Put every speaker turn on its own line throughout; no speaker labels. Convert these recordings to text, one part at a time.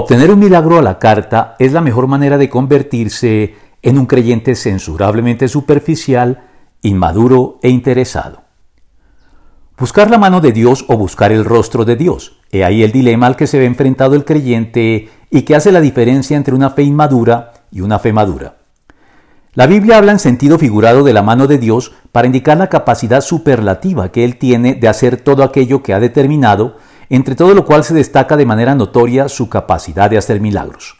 Obtener un milagro a la carta es la mejor manera de convertirse en un creyente censurablemente superficial, inmaduro e interesado. Buscar la mano de Dios o buscar el rostro de Dios. He ahí el dilema al que se ve enfrentado el creyente y que hace la diferencia entre una fe inmadura y una fe madura. La Biblia habla en sentido figurado de la mano de Dios para indicar la capacidad superlativa que Él tiene de hacer todo aquello que ha determinado entre todo lo cual se destaca de manera notoria su capacidad de hacer milagros.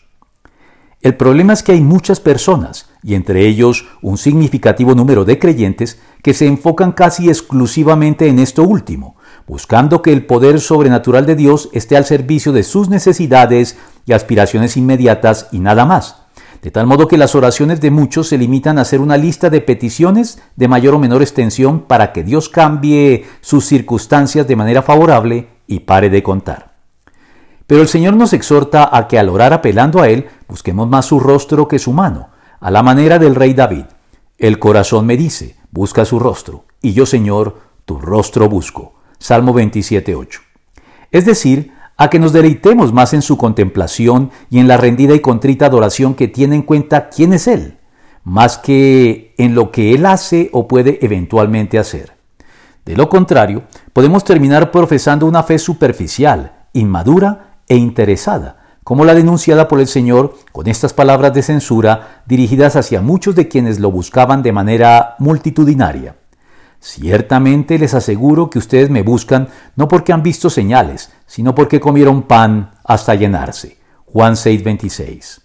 El problema es que hay muchas personas, y entre ellos un significativo número de creyentes, que se enfocan casi exclusivamente en esto último, buscando que el poder sobrenatural de Dios esté al servicio de sus necesidades y aspiraciones inmediatas y nada más. De tal modo que las oraciones de muchos se limitan a hacer una lista de peticiones de mayor o menor extensión para que Dios cambie sus circunstancias de manera favorable y pare de contar. Pero el Señor nos exhorta a que al orar apelando a Él, busquemos más su rostro que su mano, a la manera del rey David. El corazón me dice, busca su rostro, y yo, Señor, tu rostro busco. Salmo 27.8. Es decir, a que nos deleitemos más en su contemplación y en la rendida y contrita adoración que tiene en cuenta quién es Él, más que en lo que Él hace o puede eventualmente hacer. De lo contrario, podemos terminar profesando una fe superficial, inmadura e interesada, como la denunciada por el Señor con estas palabras de censura dirigidas hacia muchos de quienes lo buscaban de manera multitudinaria. Ciertamente les aseguro que ustedes me buscan no porque han visto señales, sino porque comieron pan hasta llenarse. Juan 6:26.